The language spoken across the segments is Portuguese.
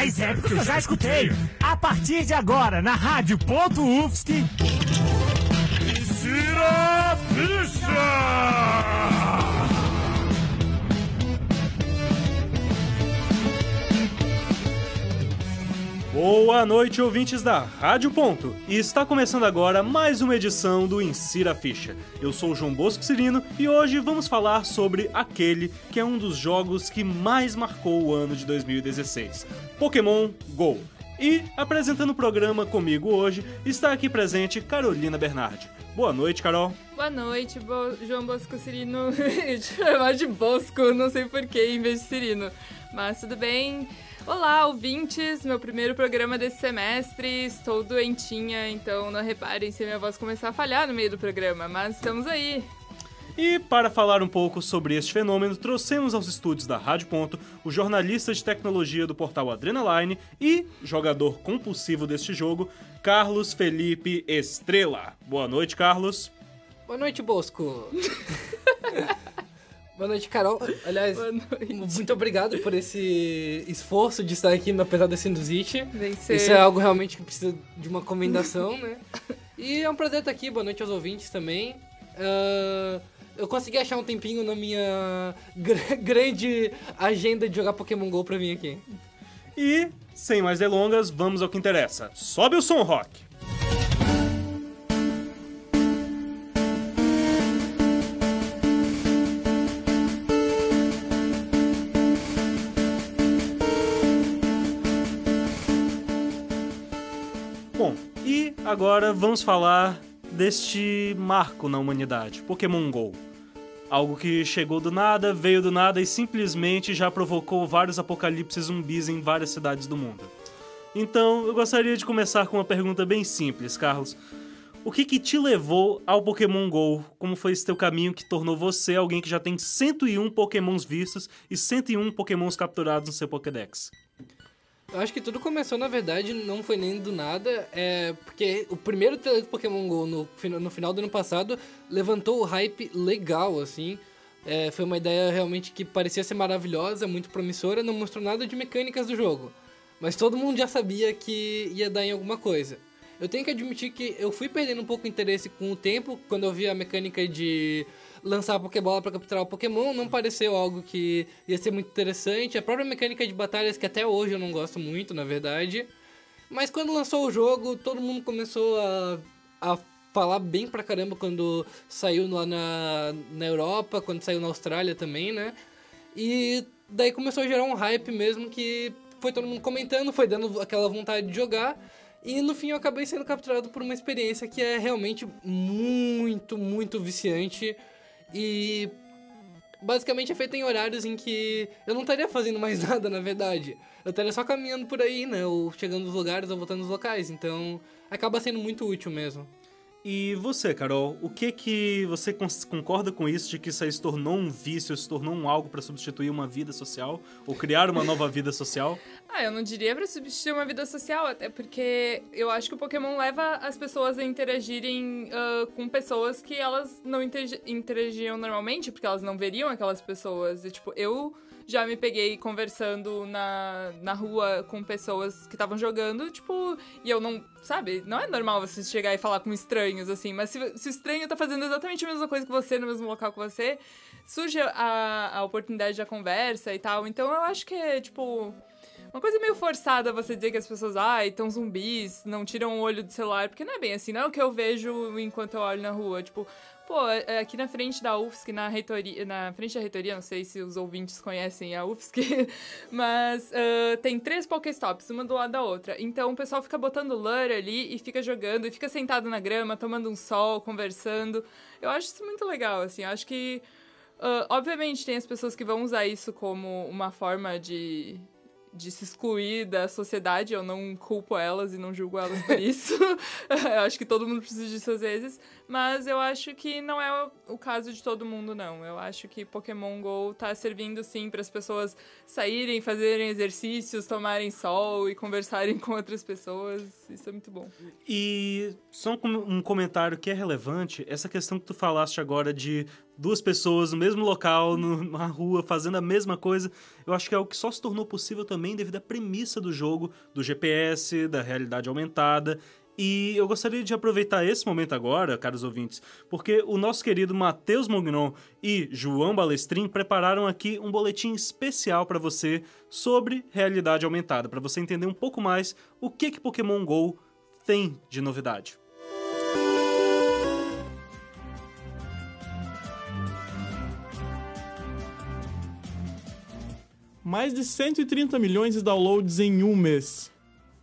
mais épico que eu já escutei. A partir de agora, na Rádio Ponto UFSC. Insira Ficha! Boa noite, ouvintes da Rádio Ponto. E está começando agora mais uma edição do Insira Ficha. Eu sou o João Bosco Cirino e hoje vamos falar sobre aquele que é um dos jogos que mais marcou o ano de 2016, Pokémon GO. E apresentando o programa comigo hoje está aqui presente Carolina Bernardi. Boa noite, Carol. Boa noite, Bo João Bosco Cirino. chamar de Bosco, não sei porquê, em vez de Cirino. Mas tudo bem. Olá, ouvintes! Meu primeiro programa desse semestre. Estou doentinha, então não reparem se a minha voz começar a falhar no meio do programa, mas estamos aí. E para falar um pouco sobre este fenômeno, trouxemos aos estúdios da Rádio Ponto o jornalista de tecnologia do portal Adrenaline e jogador compulsivo deste jogo, Carlos Felipe Estrela. Boa noite, Carlos. Boa noite, Bosco. Boa noite, Carol. Aliás, noite. muito obrigado por esse esforço de estar aqui apesar da sinusite. Vencer. Isso é algo realmente que precisa de uma comendação, né? E é um prazer estar aqui. Boa noite aos ouvintes também. Ah, eu consegui achar um tempinho na minha gr- grande agenda de jogar Pokémon GO pra vir aqui. E, sem mais delongas, vamos ao que interessa. Sobe o som, Rock! Agora vamos falar deste marco na humanidade, Pokémon GO. Algo que chegou do nada, veio do nada e simplesmente já provocou vários apocalipses zumbis em várias cidades do mundo. Então, eu gostaria de começar com uma pergunta bem simples, Carlos. O que que te levou ao Pokémon GO? Como foi esse teu caminho que tornou você alguém que já tem 101 Pokémons vistos e 101 Pokémons capturados no seu Pokédex? Eu acho que tudo começou, na verdade, não foi nem do nada, é porque o primeiro trailer do Pokémon GO no, no final do ano passado levantou o hype legal, assim. É, foi uma ideia realmente que parecia ser maravilhosa, muito promissora, não mostrou nada de mecânicas do jogo. Mas todo mundo já sabia que ia dar em alguma coisa. Eu tenho que admitir que eu fui perdendo um pouco o interesse com o tempo, quando eu vi a mecânica de lançar a Pokébola para capturar o Pokémon, não pareceu algo que ia ser muito interessante. A própria mecânica de batalhas, que até hoje eu não gosto muito, na verdade. Mas quando lançou o jogo, todo mundo começou a, a falar bem pra caramba quando saiu lá na, na Europa, quando saiu na Austrália também, né? E daí começou a gerar um hype mesmo que foi todo mundo comentando, foi dando aquela vontade de jogar. E no fim eu acabei sendo capturado por uma experiência que é realmente muito, muito viciante. E basicamente é feita em horários em que eu não estaria fazendo mais nada, na verdade. Eu estaria só caminhando por aí, né? Ou chegando nos lugares ou voltando nos locais. Então acaba sendo muito útil mesmo. E você, Carol, o que que você concorda com isso de que isso aí se tornou um vício, se tornou um algo pra substituir uma vida social ou criar uma nova vida social? Ah, eu não diria pra substituir uma vida social, até porque eu acho que o Pokémon leva as pessoas a interagirem ah, com pessoas que elas não interagi- interagiam normalmente, porque elas não veriam aquelas pessoas. E, tipo, eu já me peguei conversando na, na rua com pessoas que estavam jogando, tipo, e eu não, sabe, não é normal você chegar e falar com estranhos, assim, mas se, se o estranho tá fazendo exatamente a mesma coisa que você, no mesmo local que você, surge a, a oportunidade da conversa e tal. Então eu acho que é, tipo, uma coisa meio forçada você dizer que as pessoas, ai, estão zumbis, não tiram o olho do celular, porque não é bem assim, não é o que eu vejo enquanto eu olho na rua. Tipo, pô, é- aqui na frente da UFSC, na reitoria, na frente da reitoria, não sei se os ouvintes conhecem a UFSC, mas ah, tem três Pokéstops, uma do lado da outra. Então o pessoal fica botando lure ali e fica jogando, e fica sentado na grama, tomando um sol, conversando. Eu acho isso muito legal, assim, eu acho que. ah, obviamente tem as pessoas que vão usar isso como uma forma de, de se excluir da sociedade, eu não culpo elas e não julgo elas por isso. eu acho que todo mundo precisa disso às vezes, mas eu acho que não é o caso de todo mundo, não. Eu acho que Pokémon GO tá servindo sim para as pessoas saírem, fazerem exercícios, tomarem sol e conversarem com outras pessoas. Isso é muito bom. E só um comentário que é relevante, essa questão que tu falaste agora de duas pessoas no mesmo local, na rua, fazendo a mesma coisa. Eu acho que é o que só se tornou possível também devido à premissa do jogo, do GPS, da realidade aumentada. E eu gostaria de aproveitar esse momento agora, caros ouvintes, porque o nosso querido Matheus Mognon e João Balestrin prepararam aqui um boletim especial para você sobre realidade aumentada, para você entender um pouco mais o que que Pokémon Go tem de novidade. Mais de 130 milhões de downloads em um mês.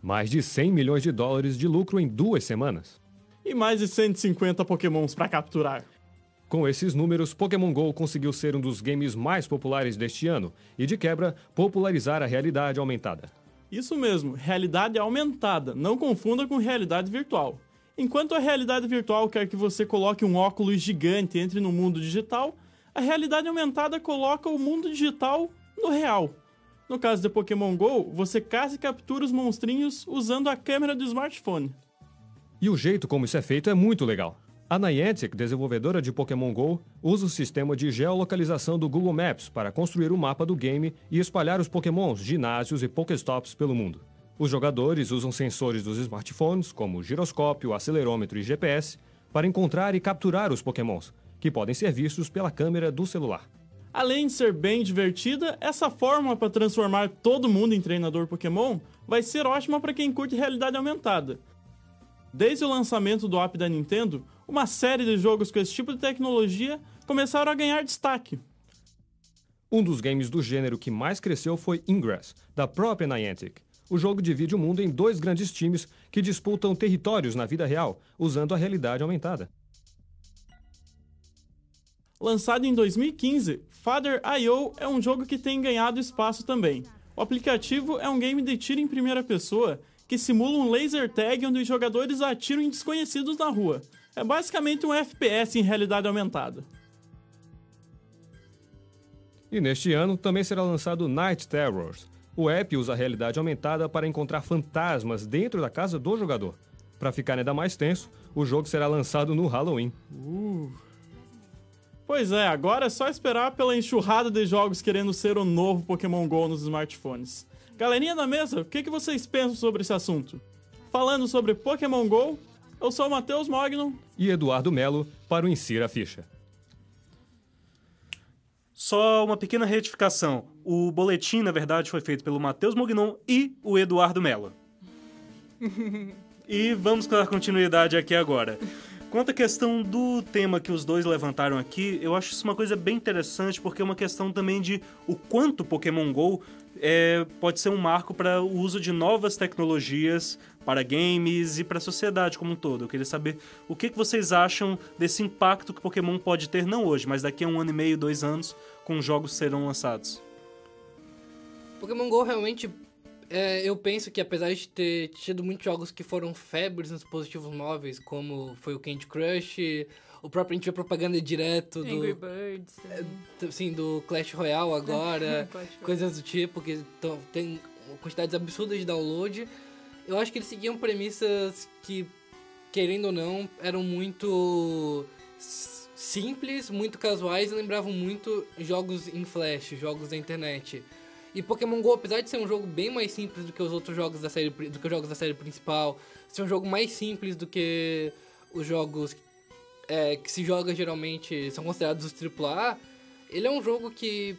Mais de 100 milhões de dólares de lucro em duas semanas. E mais de 150 pokémons para capturar. Com esses números, Pokémon GO conseguiu ser um dos games mais populares deste ano e, de quebra, popularizar a realidade aumentada. Isso mesmo, realidade aumentada, não confunda com realidade virtual. Enquanto a realidade virtual quer que você coloque um óculos gigante e entre no mundo digital, a realidade aumentada coloca o mundo digital no real. No caso de Pokémon GO, você caça e captura os monstrinhos usando a câmera do smartphone. E o jeito como isso é feito é muito legal. A Niantic, desenvolvedora de Pokémon GO, usa o sistema de geolocalização do Google Maps para construir o mapa do game e espalhar os Pokémons, ginásios e Pokéstops pelo mundo. Os jogadores usam sensores dos smartphones, como giroscópio, acelerômetro e GPS, para encontrar e capturar os Pokémons, que podem ser vistos pela câmera do celular. Além de ser bem divertida, essa fórmula para transformar todo mundo em treinador Pokémon vai ser ótima para quem curte realidade aumentada. Desde o lançamento do app da Nintendo, uma série de jogos com esse tipo de tecnologia começaram a ganhar destaque. Um dos games do gênero que mais cresceu foi Ingress, da própria Niantic. O jogo divide o mundo em dois grandes times que disputam territórios na vida real, usando a realidade aumentada. Lançado em 2015, Father.io é um jogo que tem ganhado espaço também. O aplicativo é um game de tiro em primeira pessoa que simula um laser tag onde os jogadores atiram em desconhecidos na rua. É basicamente um FPS em realidade aumentada. E neste ano também será lançado Night Terrors. O app usa a realidade aumentada para encontrar fantasmas dentro da casa do jogador. Para ficar ainda mais tenso, o jogo será lançado no Halloween. Pois é, agora é só esperar pela enxurrada de jogos querendo ser o novo Pokémon GO nos smartphones. Galerinha da mesa, o que, que vocês pensam sobre esse assunto? Falando sobre Pokémon GO, eu sou o Matheus Mognon. E Eduardo Melo para o Insira a Ficha. Só uma pequena retificação. O boletim, na verdade, foi feito pelo Matheus Mognon e o Eduardo Mello. e vamos dar continuidade aqui agora. Quanto à questão do tema que os dois levantaram aqui, eu acho isso uma coisa bem interessante, porque é uma questão também de o quanto Pokémon GO é, pode ser um marco para o uso de novas tecnologias para games e para a sociedade como um todo. Eu queria saber o que, que vocês acham desse impacto que Pokémon pode ter, não hoje, mas daqui a um ano e meio, dois anos, com jogos serão lançados. Pokémon GO realmente, é, eu penso que apesar de ter tido muitos jogos que foram febres nos dispositivos móveis, como foi o Candy Crush, o próprio a gente vê propaganda direto Angry do, Birds. assim, do Clash Royale agora, Clash coisas do tipo, que tão, tem quantidades absurdas de download. Eu acho que eles seguiam premissas que, querendo ou não, eram muito simples, muito casuais e lembravam muito jogos em flash, jogos da internet. E Pokémon GO, apesar de ser um jogo bem mais simples do que os outros jogos da série, do que os jogos da série principal, ser um jogo mais simples do que os jogos é, que se joga geralmente são considerados os AAA, ele é um jogo que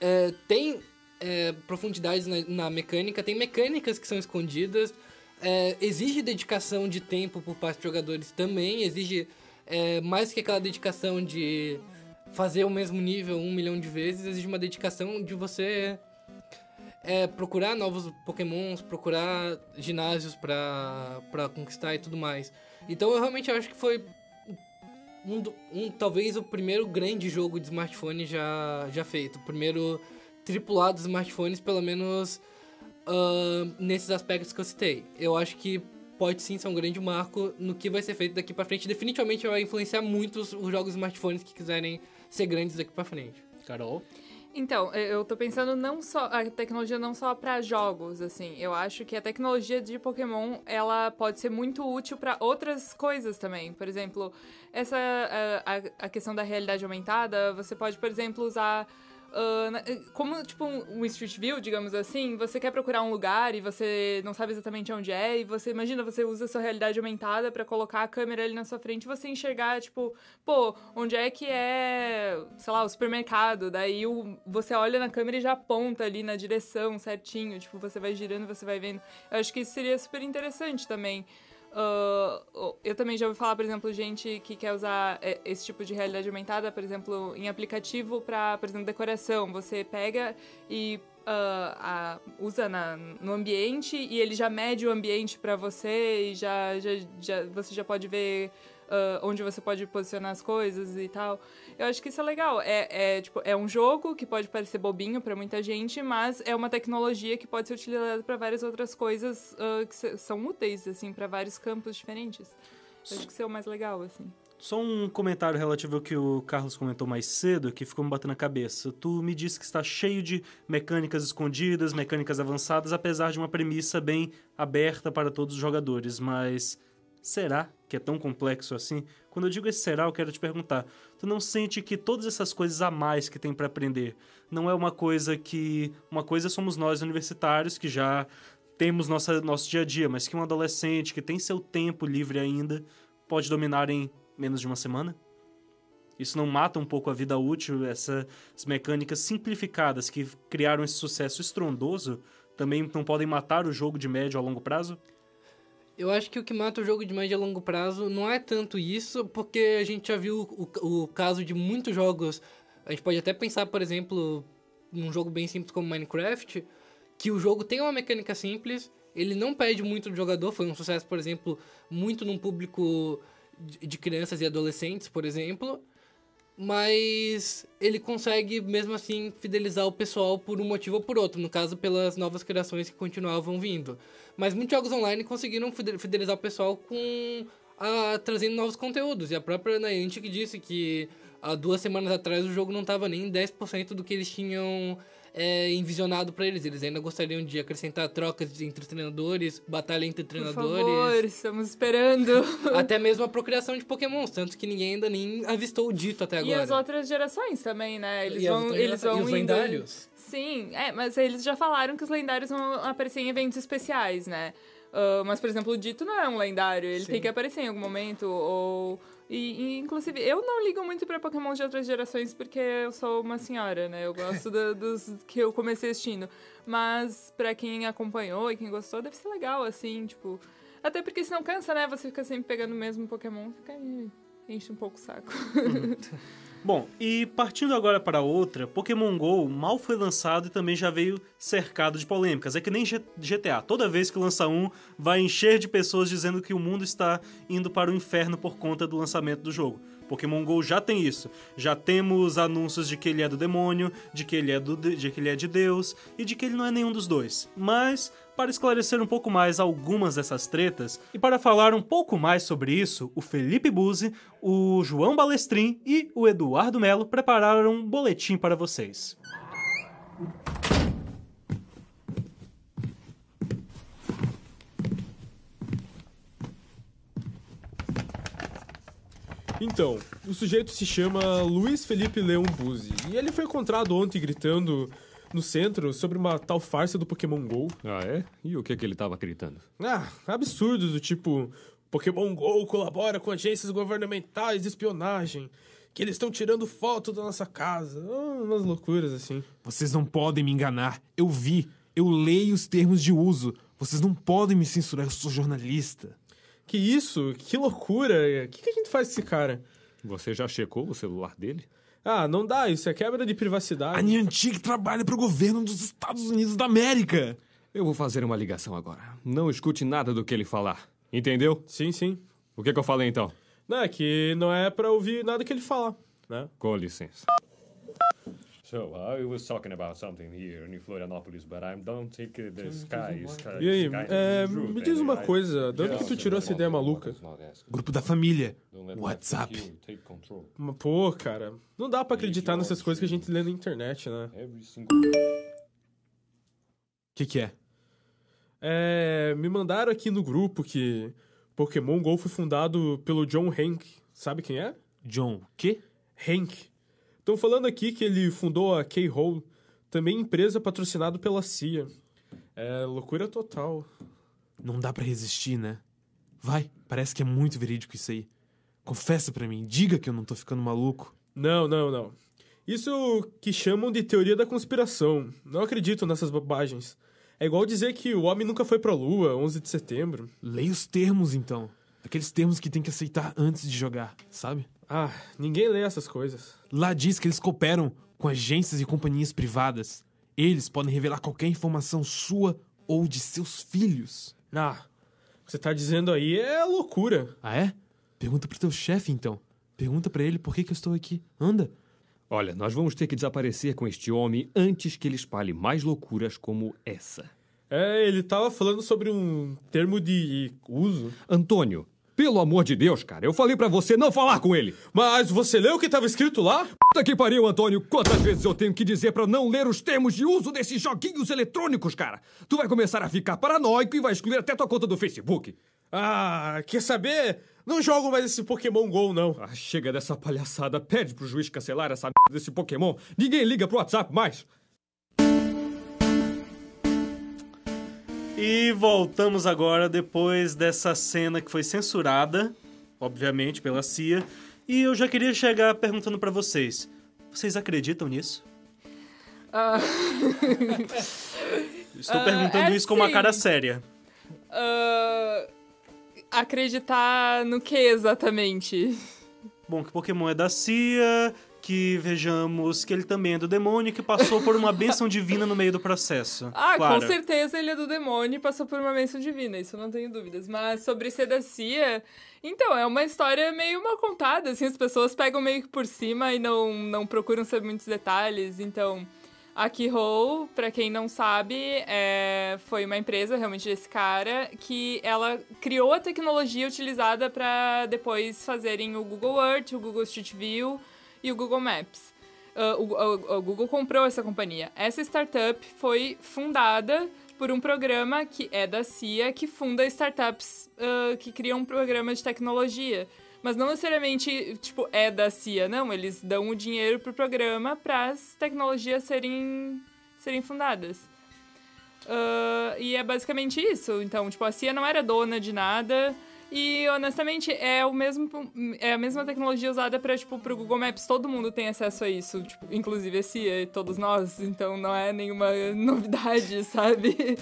é, tem é, profundidades na, na mecânica, tem mecânicas que são escondidas, é, exige dedicação de tempo por parte dos jogadores também, exige é, mais que aquela dedicação de fazer o mesmo nível um milhão de vezes, exige uma dedicação de você é, procurar novos pokémons, procurar ginásios pra conquistar e tudo mais. Então eu realmente acho que foi um, um- talvez o primeiro grande jogo de smartphone já, já feito. O primeiro tripulado dos smartphones, pelo menos ah, nesses aspectos que eu citei. Eu acho que pode sim ser um grande marco no que vai ser feito daqui pra frente. Definitivamente vai influenciar muito os, os jogos smartphones que quiserem ser grandes daqui pra frente. Carol? Então, eu tô pensando não só a tecnologia não só pra jogos, assim. Eu acho que a tecnologia de Pokémon, ela pode ser muito útil pra outras coisas também. Por exemplo, essa a- a questão da realidade aumentada, você pode, por exemplo, usar ah, na- como tipo um Street View, digamos assim, você quer procurar um lugar e você não sabe exatamente onde é e você imagina você usa sua realidade aumentada pra colocar a câmera ali na sua frente e você enxergar tipo, pô, onde é que é, sei lá, o supermercado? Daí o, você olha na câmera e já aponta ali na direção certinho, tipo, você vai girando, você vai vendo. Eu acho que isso seria super interessante também. Ah, eu também já ouvi falar, por exemplo, gente que quer usar é, esse tipo de realidade aumentada, por exemplo, em aplicativo para, por exemplo, decoração. Você pega e a- usa na- no ambiente e ele já mede o ambiente para você e já, já, já- você já pode ver ah, onde você pode posicionar as coisas e tal. Eu acho que isso é legal. É, é, tipo, é um jogo que pode parecer bobinho para muita gente, mas é uma tecnologia que pode ser utilizada para várias outras coisas ah, que são úteis, assim, para vários campos diferentes. Eu acho que isso é o mais legal, assim. Só um comentário relativo ao que o Carlos comentou mais cedo, que ficou me batendo na cabeça. Tu me disse que está cheio de mecânicas escondidas, mecânicas avançadas, apesar de uma premissa bem aberta para todos os jogadores, mas será que é tão complexo assim? Quando eu digo esse será, eu quero te perguntar, tu não sente que todas essas coisas a mais que tem para aprender não é uma coisa que uma coisa somos nós universitários que já temos nossa, nosso dia a dia, mas que um adolescente que tem seu tempo livre ainda pode dominar em menos de uma semana? Isso não mata um pouco a vida útil, essas mecânicas simplificadas que criaram esse sucesso estrondoso também não podem matar o jogo de médio a longo prazo? Eu acho que o que mata o jogo de médio a longo prazo não é tanto isso, porque a gente já viu o, o caso de muitos jogos. A gente pode até pensar, por exemplo, num jogo bem simples como Minecraft, que o jogo tem uma mecânica simples, ele não pede muito do jogador, foi um sucesso, por exemplo, muito num público de crianças e adolescentes, por exemplo, mas ele consegue mesmo assim fidelizar o pessoal por um motivo ou por outro, no caso pelas novas criações que continuavam vindo. Mas muitos jogos online conseguiram fide- fidelizar o pessoal com a, trazendo novos conteúdos. E a própria Niantic disse que há duas semanas atrás o jogo não estava nem em 10% do que eles tinham é, envisionado para eles. Eles ainda gostariam de acrescentar trocas entre treinadores, batalha entre Por treinadores. favor, estamos esperando. Até mesmo a procriação de pokémons, tanto que ninguém ainda nem avistou o dito até E agora. as outras gerações também, né? Eles E vão, eles vão E os indo- lendários? Sim, é, mas eles já falaram que os lendários vão aparecer em eventos especiais, né? Ah, mas, por exemplo, o Dito não é um lendário, ele Sim. tem que aparecer em algum momento, ou... E, e, inclusive, eu não ligo muito pra Pokémon de outras gerações porque eu sou uma senhora, né? Eu gosto da- dos que eu comecei assistindo. Mas pra quem acompanhou e quem gostou, deve ser legal, assim, tipo... Até porque senão cansa, né? Você fica sempre pegando o mesmo Pokémon, fica aí, enche um pouco o saco. Bom, e partindo agora para outra, Pokémon GO mal foi lançado e também já veio cercado de polêmicas. É que nem GTA. Toda vez que lança um, vai encher de pessoas dizendo que o mundo está indo para o inferno por conta do lançamento do jogo. Pokémon GO já tem isso. Já temos anúncios de que ele é do demônio, de que ele é, do, de que ele é de Deus e de que ele não é nenhum dos dois. Mas, para esclarecer um pouco mais algumas dessas tretas e para falar um pouco mais sobre isso, o Felipe Buzzi, o João Balestrin e o Eduardo Melo prepararam um boletim para vocês. Então, o sujeito se chama Luiz Felipe Leão Buzzi e ele foi encontrado ontem gritando no centro sobre uma tal farsa do Pokémon GO. Ah, é? E o que, que ele tava gritando? Ah, absurdos do tipo Pokémon GO colabora com agências governamentais de espionagem, que eles estão tirando foto da nossa casa, ah, umas loucuras assim. Vocês não podem me enganar. Eu vi. Eu leio os termos de uso. Vocês não podem me censurar. Eu sou jornalista. Que isso? Que loucura! O que, que a gente faz com esse cara? Você já checou o celular dele? Ah, não dá, isso é quebra de A privacidade. Niantic trabalha para o governo dos Estados Unidos da América. Eu vou fazer uma ligação agora. Não escute nada do que ele falar. Entendeu? Sim, sim. O que, que eu falei então? Não, é que não é pra ouvir nada que ele falar, né? Com licença. So, I was talking about something here in Florianopolis, but I don't think uh, the sky is E aí, é, me diz uma coisa, de onde que tu tirou essa ideia maluca? Grupo da família. WhatsApp. Mas, Pô, cara, não dá pra acreditar nessas coisas que a gente lê na internet, né? O que, que é? É, me mandaram aqui no grupo que Pokémon GO foi fundado pelo John Hank. Sabe quem é? John, o quê? Hank. Estão falando aqui que ele fundou a K-Hole, também empresa patrocinada pela CIA. É loucura total. Não dá pra resistir, né? Vai, parece que é muito verídico isso aí. Confessa pra mim, diga que eu não tô ficando maluco. Não, não, não. Isso que chamam de teoria da conspiração. Não acredito nessas bobagens. É igual dizer que o homem nunca foi pra lua, 11 de setembro. Leia os termos, então. Aqueles termos que tem que aceitar antes de jogar, sabe? Ah, ninguém lê essas coisas. Lá diz que eles cooperam com agências e companhias privadas. Eles podem revelar qualquer informação sua ou de seus filhos. Ah, o que você tá dizendo aí é loucura. Ah, é? Pergunta pro teu chefe, então. Pergunta pra ele por que, que eu estou aqui. Anda. Olha, nós vamos ter que desaparecer com este homem antes que ele espalhe mais loucuras como essa. É, ele tava falando sobre um termo de uso. Antônio, pelo amor de Deus, cara, eu falei pra você não falar com ele. Mas você leu o que tava escrito lá? Puta que pariu, Antônio. Quantas vezes eu tenho que dizer pra não ler os termos de uso desses joguinhos eletrônicos, cara? Tu vai começar a ficar paranoico e vai excluir até tua conta do Facebook. Ah, quer saber? Não jogo mais esse Pokémon GO, não. Ah, chega dessa palhaçada. Pede pro juiz cancelar essa merda desse Pokémon. Ninguém liga pro WhatsApp mais. E voltamos agora depois dessa cena que foi censurada, obviamente, pela CIA. E eu já queria chegar perguntando pra vocês: vocês acreditam nisso? Ah, Estou Ah, perguntando é isso com uma cara séria. ah, acreditar no que exatamente? Bom, que Pokémon é da CIA, que vejamos que ele também é do demônio, que passou por uma bênção divina no meio do processo. Ah, Clara. com certeza ele é do demônio e passou por uma bênção divina, isso eu não tenho dúvidas. Mas sobre ser da CIA, então, é uma história meio mal contada, assim, as pessoas pegam meio que por cima e não, não procuram saber muitos detalhes, então... A Keyhole, pra quem não sabe, é, foi uma empresa realmente desse cara que ela criou a tecnologia utilizada pra depois fazerem o Google Earth, o Google Street View e o Google Maps. Ah, o, o- o Google comprou essa companhia. Essa startup foi fundada por um programa que é da CIA, que funda startups ah, que criam um programa de tecnologia. Mas não necessariamente, tipo, é da CIA, não. Eles dão o dinheiro pro programa para as tecnologias serem, serem fundadas. Ah, e é basicamente isso. Então, tipo, a CIA não era dona de nada. E, honestamente, é, o mesmo, é a mesma tecnologia usada para tipo, pro Google Maps. Todo mundo tem acesso a isso, tipo, inclusive CIA e todos nós. Então, não é nenhuma novidade, sabe?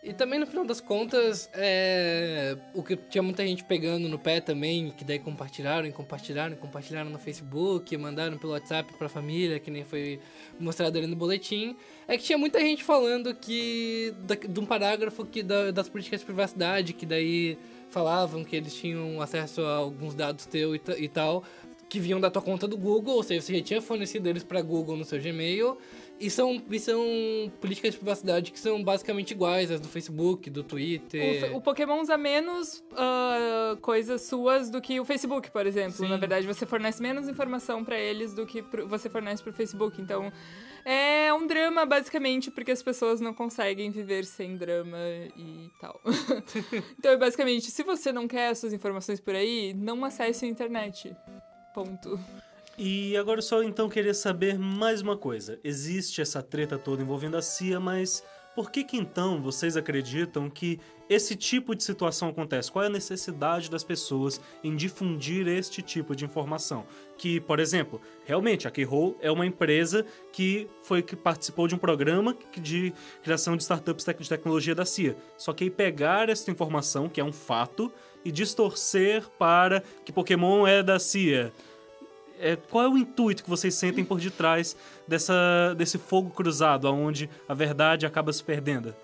E também, no final das contas, é... o que tinha muita gente pegando no pé também, que daí compartilharam, e compartilharam, e compartilharam no Facebook, mandaram pelo WhatsApp pra família, que nem foi mostrado ali no boletim, é que tinha muita gente falando que... De um parágrafo que da- das políticas de privacidade, que daí falavam que eles tinham acesso a alguns dados teus e, ta- tal, que vinham da tua conta do Google, ou seja, você já tinha fornecido eles pra Google no seu Gmail, e são, e são políticas de privacidade que são basicamente iguais às do Facebook, do O, Twitter. fe- o Pokémon usa menos ah, coisas suas do que o Facebook, por exemplo. Sim. Na verdade, você fornece menos informação pra eles do que pro- você fornece pro Facebook. Então, é um drama, basicamente, porque as pessoas não conseguem viver sem drama e tal. então, é basicamente, se você não quer essas informações por aí, não acesse a internet. Ponto. E agora eu só então queria saber mais uma coisa. Existe essa treta toda envolvendo a CIA, mas por que que então vocês acreditam que esse tipo de situação acontece? Qual é a necessidade das pessoas em difundir este tipo de informação? Que, por exemplo, realmente a Keyhole é uma empresa que foi que participou de um programa de criação de startups de tecnologia da CIA. Só que aí pegar essa informação, que é um fato, e distorcer para que Pokémon é da CIA. É, qual é o intuito que vocês sentem por detrás dessa, desse fogo cruzado, onde a verdade acaba se perdendo?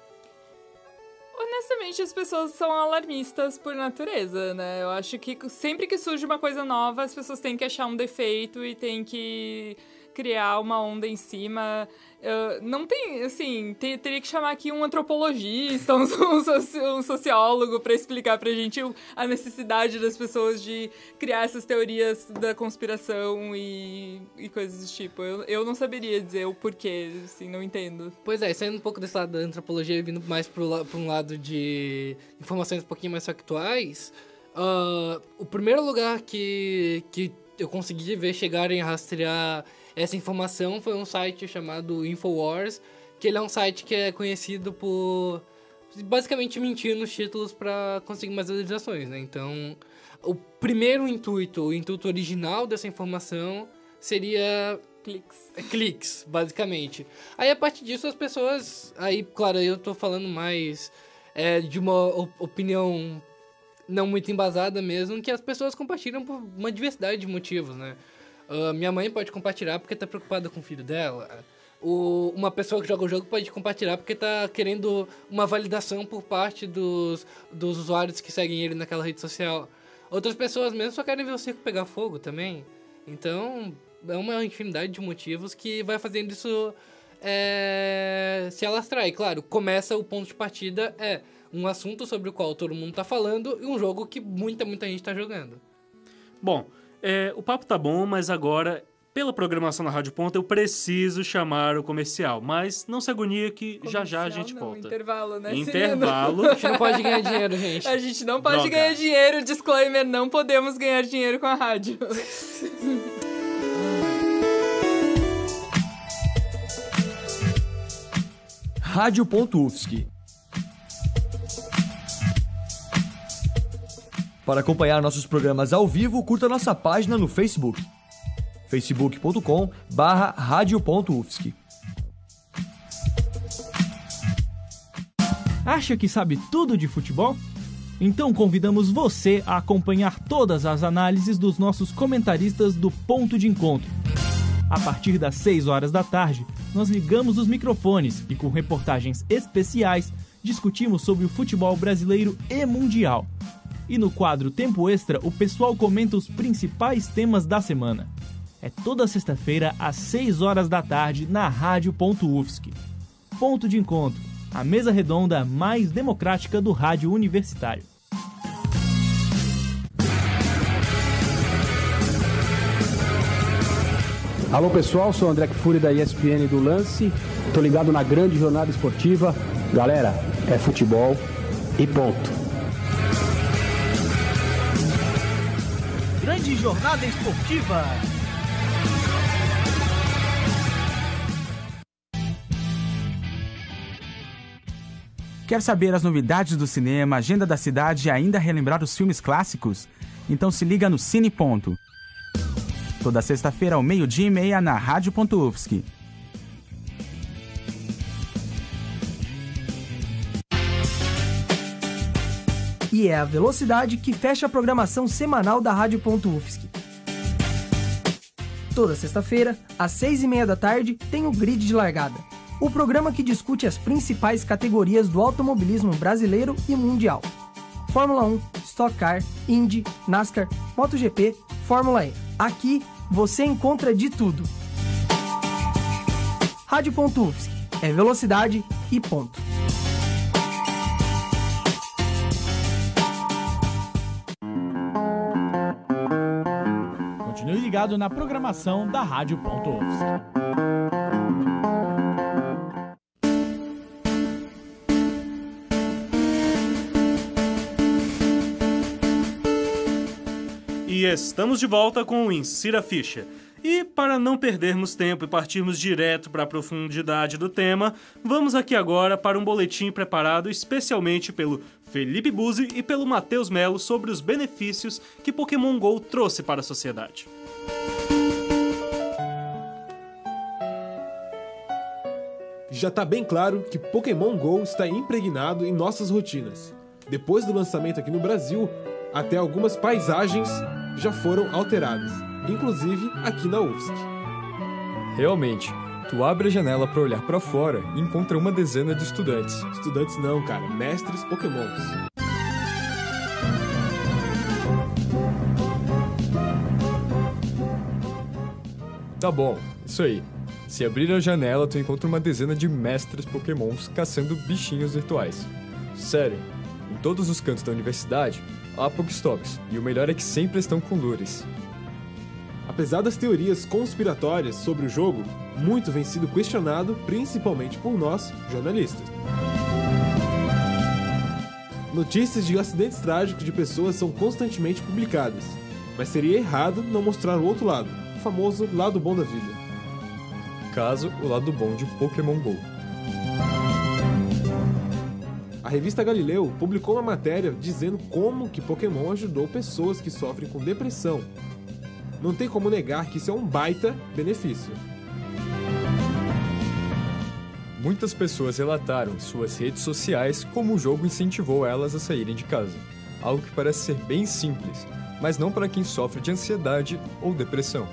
Honestamente, as pessoas são alarmistas por natureza, né? Eu acho que sempre que surge uma coisa nova, as pessoas têm que achar um defeito e têm que criar uma onda em cima. Uh, não tem, assim, te- teria que chamar aqui um antropologista, um, soci- um sociólogo pra explicar pra gente a necessidade das pessoas de criar essas teorias da conspiração e, e coisas do tipo. Eu, eu não saberia dizer o porquê, assim, não entendo. Pois é, saindo um pouco desse lado da antropologia e vindo mais pro, um lado de informações um pouquinho mais factuais, ah, o primeiro lugar que, que eu consegui ver chegarem a rastrear essa informação foi um site chamado Infowars, que ele é um site que é conhecido por basicamente mentir nos títulos para conseguir mais visualizações, né? Então, o primeiro intuito, o intuito original dessa informação seria Cliques. cliques, basicamente. Aí a partir disso as pessoas. Aí, claro, eu tô falando mais é, de uma op- opinião não muito embasada mesmo, que as pessoas compartilham por uma diversidade de motivos, né? Ah, minha mãe pode compartilhar porque tá preocupada com o filho dela. O, uma pessoa que joga o jogo pode compartilhar porque tá querendo uma validação por parte dos, dos usuários que seguem ele naquela rede social. Outras pessoas mesmo só querem ver o circo pegar fogo também. Então, é uma infinidade de motivos que vai fazendo isso é, se alastrar. E claro, começa o ponto de partida é um assunto sobre o qual todo mundo tá falando e um jogo que muita, muita gente tá jogando. Bom, é, o papo tá bom, mas agora, pela programação na Rádio Ponta, eu preciso chamar o comercial. Mas não se agonia que já já a Comercial, gente não, volta. Intervalo, né? Intervalo. A gente não pode ganhar dinheiro, gente. A gente não pode Droga. ganhar dinheiro, disclaimer, não podemos ganhar dinheiro com a rádio. Rádio.UFSC. Para acompanhar nossos programas ao vivo, curta nossa página no Facebook. facebook.com. Acha que sabe tudo de futebol? Então convidamos você a acompanhar todas as análises dos nossos comentaristas do Ponto de Encontro. A partir das 6 horas da tarde, nós ligamos os microfones e, com reportagens especiais, discutimos sobre o futebol brasileiro e mundial. E no quadro Tempo Extra, o pessoal comenta os principais temas da semana. É toda sexta-feira, às 6 horas da tarde, na Rádio.UFSC. Ponto de Encontro, a mesa redonda mais democrática do rádio universitário. Alô pessoal, sou o André Fury da ESPN do Lance. Tô ligado na grande jornada esportiva. Galera, é futebol e ponto. Grande jornada esportiva. Quer saber as novidades do cinema, agenda da cidade e ainda relembrar os filmes clássicos? Então se liga no Cine Ponto. Toda sexta-feira ao meio-dia e meia na Rádio.UFSC. E é a velocidade que fecha a programação semanal da Rádio.UFSC. Toda sexta-feira, às seis e meia da tarde, tem o Grid de Largada. O programa que discute as principais categorias do automobilismo brasileiro e mundial. Fórmula 1, Stock Car, Indy, NASCAR, MotoGP, Fórmula E. Aqui, você encontra de tudo. Rádio.UFSC. É velocidade e ponto. Ligado na programação da Rádio.UFSC. E estamos de volta com o Insira Ficha. E para não perdermos tempo e partirmos direto para a profundidade do tema, vamos aqui agora para um boletim preparado especialmente pelo Felipe Buzzi e pelo Matheus Melo sobre os benefícios que Pokémon GO trouxe para a sociedade. Já tá bem claro que Pokémon GO está impregnado em nossas rotinas. Depois do lançamento aqui no Brasil, até algumas paisagens já foram alteradas, inclusive aqui na UFSC. Realmente, tu abre a janela para olhar para fora e encontra uma dezena de estudantes. Estudantes não, cara, mestres Pokémons. Tá bom, Isso aí. Se abrir a janela, tu encontra uma dezena de mestres pokémons caçando bichinhos virtuais. Sério, em todos os cantos da universidade, há Pokéstops, e o melhor é que sempre estão com lures. Apesar das teorias conspiratórias sobre o jogo, muito vem sido questionado, principalmente por nós, jornalistas. Notícias de acidentes trágicos de pessoas são constantemente publicadas, mas seria errado não mostrar o outro lado, famoso lado bom da vida. Caso o lado bom de Pokémon GO. A revista Galileu publicou uma matéria dizendo como que Pokémon ajudou pessoas que sofrem com depressão. Não tem como negar que isso é um baita benefício. Muitas pessoas relataram em suas redes sociais como o jogo incentivou elas a saírem de casa. Algo que parece ser bem simples, mas não para quem sofre de ansiedade ou depressão.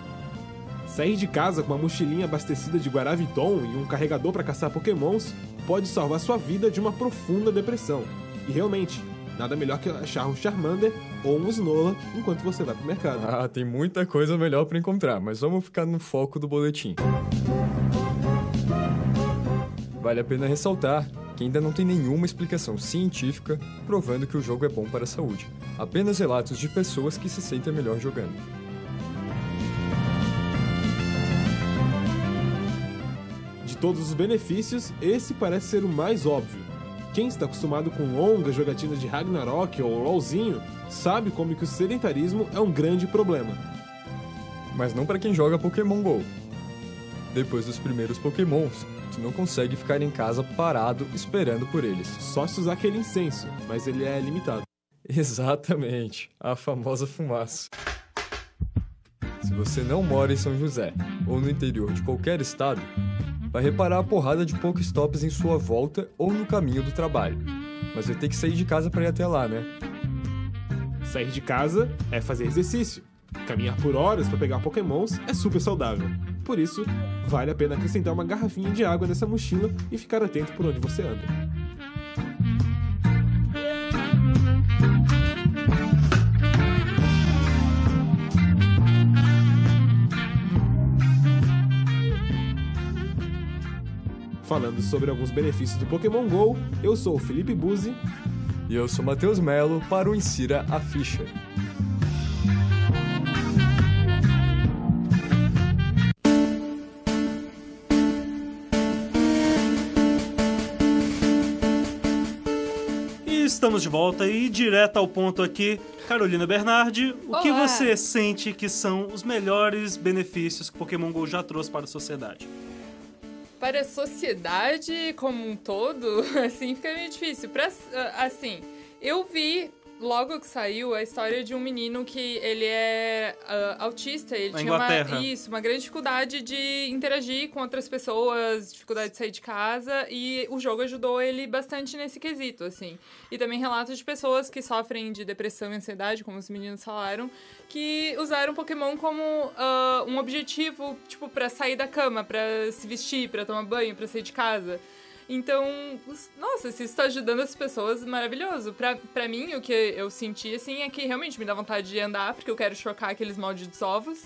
Sair de casa com uma mochilinha abastecida de Guaraviton e um carregador para caçar pokémons pode salvar sua vida de uma profunda depressão. E realmente, nada melhor que achar um Charmander ou um Snorlax enquanto você vai pro mercado. Ah, tem muita coisa melhor para encontrar, mas vamos ficar no foco do boletim. Vale a pena ressaltar que ainda não tem nenhuma explicação científica provando que o jogo é bom para a saúde. Apenas relatos de pessoas que se sentem melhor jogando. Todos os benefícios, esse parece ser o mais óbvio. Quem está acostumado com longas jogatinas de Ragnarok ou LoLzinho sabe como que o sedentarismo é um grande problema. Mas não para quem joga Pokémon GO. Depois dos primeiros Pokémons, tu não consegue ficar em casa parado esperando por eles. Só se usar aquele incenso, mas ele é limitado. Exatamente, a famosa fumaça. Se você não mora em São José ou no interior de qualquer estado, vai reparar a porrada de Pokéstops em sua volta ou no caminho do trabalho. Mas vai ter que sair de casa para ir até lá, né? Sair de casa é fazer exercício. Caminhar por horas para pegar pokémons é super saudável. Por isso, vale a pena acrescentar uma garrafinha de água nessa mochila e ficar atento por onde você anda. Falando sobre alguns benefícios do Pokémon GO, eu sou o Felipe Buzzi. E eu sou Matheus Melo para o Insira a Ficha. E estamos de volta e direto ao ponto aqui. Carolina Bernardi, o que Olá. você sente que são os melhores benefícios que Pokémon GO já trouxe para a sociedade? Para a sociedade como um todo, assim, fica meio difícil. Pra, ah, assim, eu vi logo que saiu a história de um menino que ele é ah, autista. Ele Na tinha uma, isso, uma grande dificuldade de interagir com outras pessoas, dificuldade de sair de casa. E o jogo ajudou ele bastante nesse quesito, assim. E também relatos de pessoas que sofrem de depressão e ansiedade, como os meninos falaram, que usaram Pokémon como ah, um objetivo, tipo, pra sair da cama, pra se vestir, pra tomar banho, pra sair de casa. Então, os- nossa, se isso tá ajudando as pessoas, maravilhoso. Pra, pra mim, o que eu senti, assim, é que realmente me dá vontade de andar, porque eu quero chocar aqueles malditos ovos.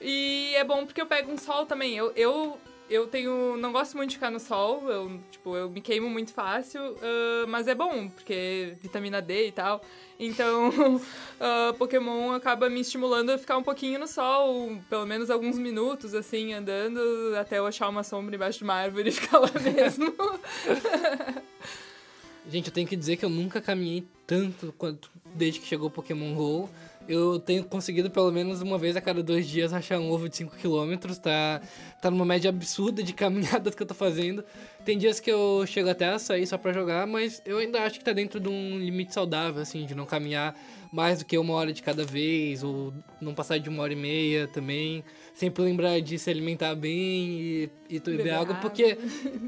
E é bom porque eu pego um sol também. Eu, eu, eu tenho. Não gosto muito de ficar no sol, eu, tipo, eu me queimo muito fácil, ah, mas é bom, porque vitamina D e tal. Então, ah, Pokémon acaba me estimulando a ficar um pouquinho no sol, pelo menos alguns minutos, assim, andando, até eu achar uma sombra embaixo de uma árvore e ficar lá mesmo. Gente, eu tenho que dizer que eu nunca caminhei tanto quanto desde que chegou o Pokémon GO. Eu tenho conseguido pelo menos uma vez a cada dois dias achar um ovo de 5km. Tá, tá numa média absurda de caminhadas que eu tô fazendo. Tem dias que eu chego até a sair só pra jogar, mas eu ainda acho que tá dentro de um limite saudável, assim, de não caminhar mais do que uma hora de cada vez, ou não passar de uma hora e meia também. Sempre lembrar de se alimentar bem e, e beber água, água. porque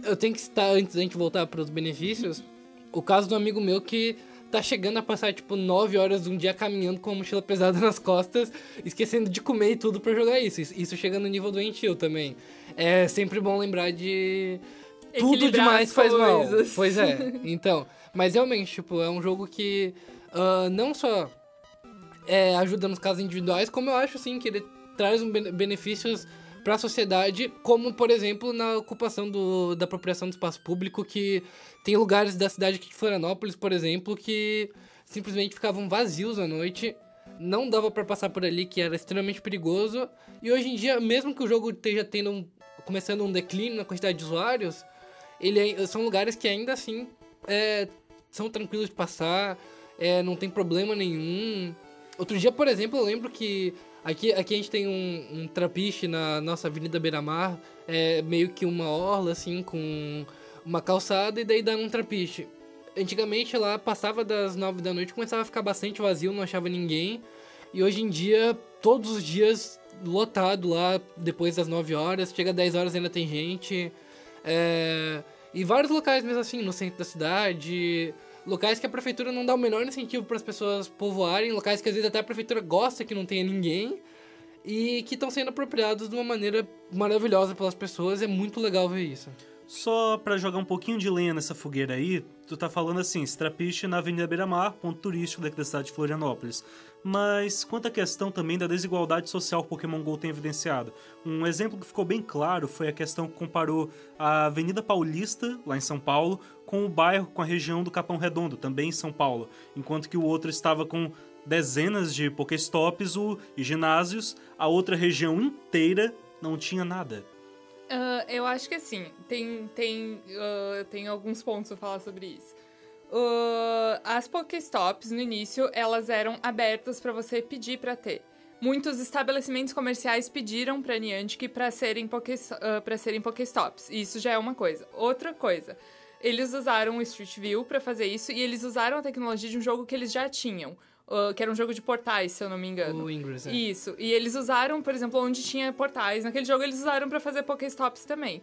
eu tenho que estar, antes da gente voltar pros benefícios, o caso do amigo meu que tá chegando a passar, tipo, 9 horas de um dia caminhando com a mochila pesada nas costas, esquecendo de comer e tudo pra jogar isso. Isso- chega no nível doentio também. É sempre bom lembrar de... Tudo demais faz mal. Pois é. Então, mas realmente, tipo, é um jogo que ah, não só é, ajuda nos casos individuais, como eu acho, sim, que ele traz um bene- benefícios para a sociedade, como por exemplo na ocupação do, da apropriação do espaço público, que tem lugares da cidade aqui de Florianópolis, por exemplo, que simplesmente ficavam vazios à noite, não dava para passar por ali, que era extremamente perigoso. E hoje em dia, mesmo que o jogo esteja tendo um, começando um declínio na quantidade de usuários, ele é- são lugares que ainda assim é, são tranquilos de passar, é, não tem problema nenhum. Outro dia, por exemplo, eu lembro que aqui, aqui a gente tem um, um trapiche na nossa Avenida Beira-Mar, é meio que uma orla, assim, com uma calçada e daí dá um trapiche. Antigamente lá passava das nove da noite, começava a ficar bastante vazio, não achava ninguém. E hoje em dia, todos os dias lotado lá, depois das 9 horas, chega 10 horas ainda tem gente. É... E vários locais mesmo assim, no centro da cidade, locais que a prefeitura não dá o menor incentivo para as pessoas povoarem, locais que às vezes até a prefeitura gosta que não tenha ninguém e que estão sendo apropriados de uma maneira maravilhosa pelas pessoas. É muito legal ver isso. Só pra jogar um pouquinho de lenha nessa fogueira aí, tu tá falando assim, Strapiche na Avenida Beira-Mar, ponto turístico daqui da cidade de Florianópolis. Mas quanto à questão também da desigualdade social que Pokémon GO tem evidenciado. Um exemplo que ficou bem claro foi a questão que comparou a Avenida Paulista, lá em São Paulo, com o bairro, com a região do Capão Redondo, também em São Paulo. Enquanto que o outro estava com dezenas de Pokéstops e ginásios, a outra região inteira não tinha nada. Ah, eu acho que assim, tem, tem, ah, tem alguns pontos a falar sobre isso. Ah, as Pokéstops, no início, elas eram abertas para você pedir para ter. Muitos estabelecimentos comerciais pediram para Niantic para serem, Poké, para serem Pokéstops. Isso já é uma coisa. Outra coisa, eles usaram o Street View para fazer isso e eles usaram a tecnologia de um jogo que eles já tinham. Ah, que era um jogo de portais, se eu não me engano. O Ingress, é. Isso. E eles usaram, por exemplo, onde tinha portais. Naquele jogo eles usaram pra fazer Pokéstops também.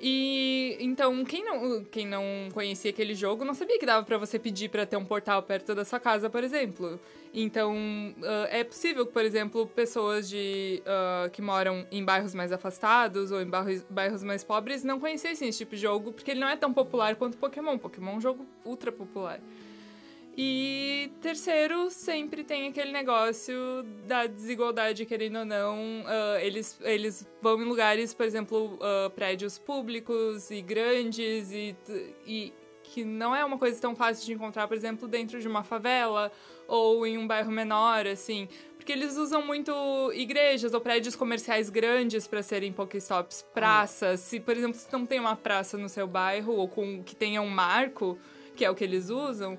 E então, quem não, quem não conhecia aquele jogo não sabia que dava pra você pedir pra ter um portal perto da sua casa, por exemplo. Então, ah, é possível que, por exemplo, pessoas de, ah, que moram em bairros mais afastados ou em bairros, bairros mais pobres não conhecessem esse tipo de jogo, porque ele não é tão popular quanto Pokémon. Pokémon é um jogo ultra popular. E terceiro, sempre tem aquele negócio da desigualdade, querendo ou não. ah, eles, eles vão em lugares, por exemplo, ah, prédios públicos e grandes e, e que não é uma coisa tão fácil de encontrar, por exemplo, dentro de uma favela ou em um bairro menor, assim. Porque eles usam muito igrejas ou prédios comerciais grandes para serem Pokéstops, praças. Se, por exemplo, se não tem uma praça no seu bairro ou com que tenha um marco, que é o que eles usam,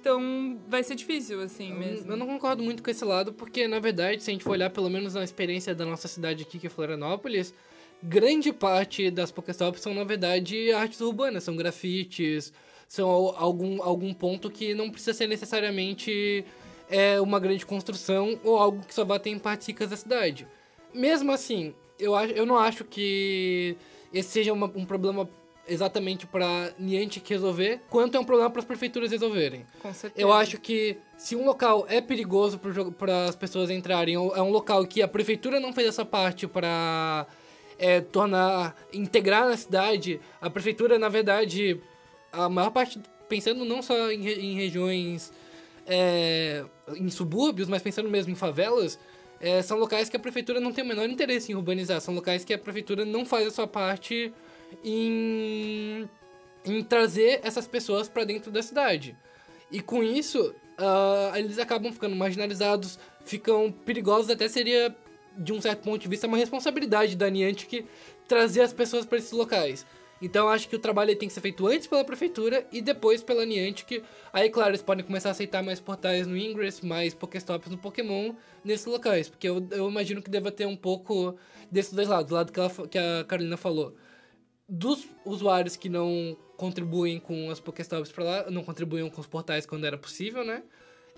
então vai ser difícil, assim mesmo. Eu não concordo muito com esse lado, porque na verdade, se a gente for olhar pelo menos na experiência da nossa cidade aqui, que é Florianópolis, grande parte das Pokéstops são na verdade artes urbanas, são grafites, são al- algum, algum ponto que não precisa ser necessariamente é, uma grande construção ou algo que só vai ter em partes ricas da cidade. Mesmo assim, eu, acho, eu não acho que esse seja uma- um problema exatamente para Niantic resolver, quanto é um problema para as prefeituras resolverem. Com certeza. Eu acho que se um local é perigoso para as pessoas entrarem, ou é um local que a prefeitura não fez essa parte para tornar, integrar na cidade, a prefeitura, na verdade, a maior parte, pensando não só em, em regiões, é, em subúrbios, mas pensando mesmo em favelas, é, são locais que a prefeitura não tem o menor interesse em urbanizar, são locais que a prefeitura não faz a sua parte em, em trazer essas pessoas para dentro da cidade. E com isso, ah, eles acabam ficando marginalizados, ficam perigosos, até seria, de um certo ponto de vista, uma responsabilidade da Niantic trazer as pessoas para esses locais. Então acho que o trabalho tem que ser feito antes pela prefeitura e depois pela Niantic. Aí, claro, eles podem começar a aceitar mais portais no Ingress, mais Pokéstops no Pokémon nesses locais. Porque eu, eu imagino que deva ter um pouco desses dois lados. Do lado que, ela, que a Carolina falou. Dos usuários que não contribuem com as Pokéstops pra lá, não contribuíam com os portais quando era possível, né?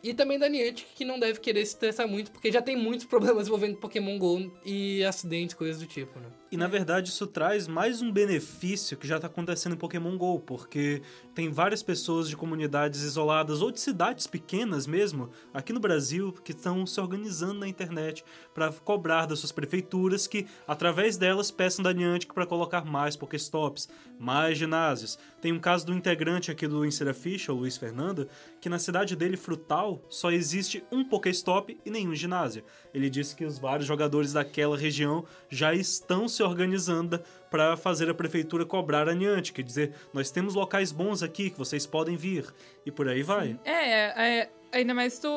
E também da Niantic, que não deve querer se estressar muito, porque já tem muitos problemas envolvendo Pokémon GO e acidentes, coisas do tipo, né? E na verdade isso traz mais um benefício que já está acontecendo em Pokémon GO, porque tem várias pessoas de comunidades isoladas ou de cidades pequenas mesmo, aqui no Brasil, que estão se organizando na internet para cobrar das suas prefeituras que, através delas, peçam da Niantic para colocar mais Pokéstops, mais ginásios. Tem um caso do integrante aqui do Insera Fish, o Luiz Fernando, que na cidade dele, Frutal, só existe um Pokéstop e nenhum ginásio. Ele disse que os vários jogadores daquela região já estão se organizando para fazer a prefeitura cobrar a Niantic, quer dizer, nós temos locais bons aqui que vocês podem vir e por aí vai. É, é, ainda mais se tu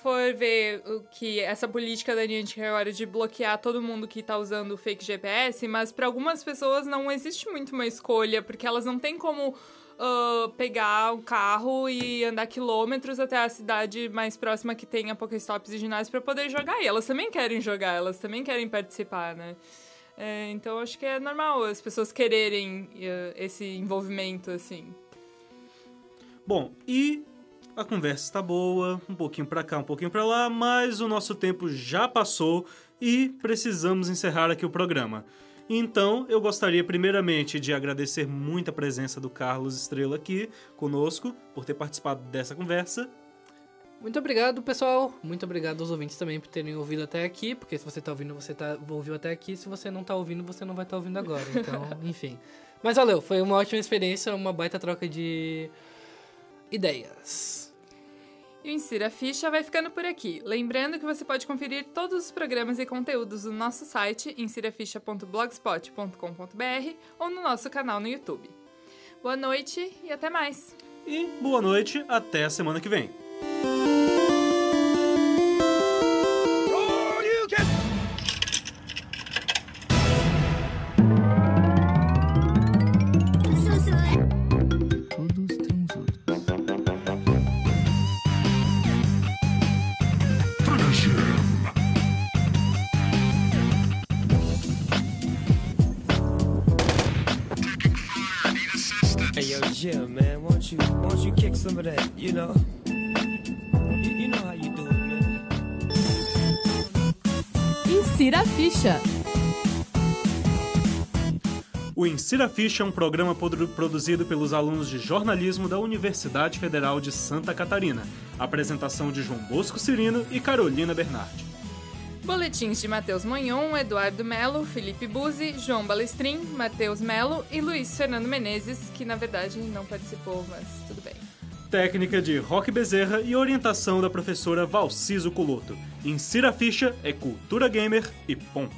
for ver o que essa política da Niantic agora de bloquear todo mundo que tá usando o fake GPS, mas para algumas pessoas não existe muito uma escolha, porque elas não têm como uh, pegar um carro e andar quilômetros até a cidade mais próxima que tenha Pokéstops e ginásios para poder jogar. E elas também querem jogar, elas também querem participar, né? É, então acho que é normal as pessoas quererem uh, esse envolvimento, assim. Bom, e a conversa está boa, um pouquinho para cá, um pouquinho para lá, mas o nosso tempo já passou e precisamos encerrar aqui o programa. Então, eu gostaria primeiramente de agradecer muito a presença do Carlos Estrela aqui conosco, por ter participado dessa conversa. Muito obrigado, pessoal. Muito obrigado aos ouvintes também por terem ouvido até aqui, porque se você tá ouvindo, você tá, ouviu até aqui. Se você não tá ouvindo, você não vai estar tá ouvindo agora. Então, enfim. Mas valeu, foi uma ótima experiência, uma baita troca de ideias. E o Insira Ficha vai ficando por aqui. Lembrando que você pode conferir todos os programas e conteúdos do nosso site, insiraficha.blogspot.com.br ou no nosso canal no YouTube. Boa noite e até mais! E boa noite, até a semana que vem. Won't you, won't you kick some of that, you know? You, you know how you do it, man. Insira a ficha. O Insira Ficha é um programa produ- produzido pelos alunos de jornalismo da Universidade Federal de Santa Catarina. Apresentação de João Bosco Cirino e Carolina Bernardi. Boletins de Matheus Monhon, Eduardo Melo, Felipe Buzzi, João Balestrin, Matheus Melo e Luiz Fernando Menezes, que na verdade não participou, mas tudo bem. Técnica de Roque Bezerra e orientação da professora Valciso Coloto. Insira Ficha é cultura gamer e ponto.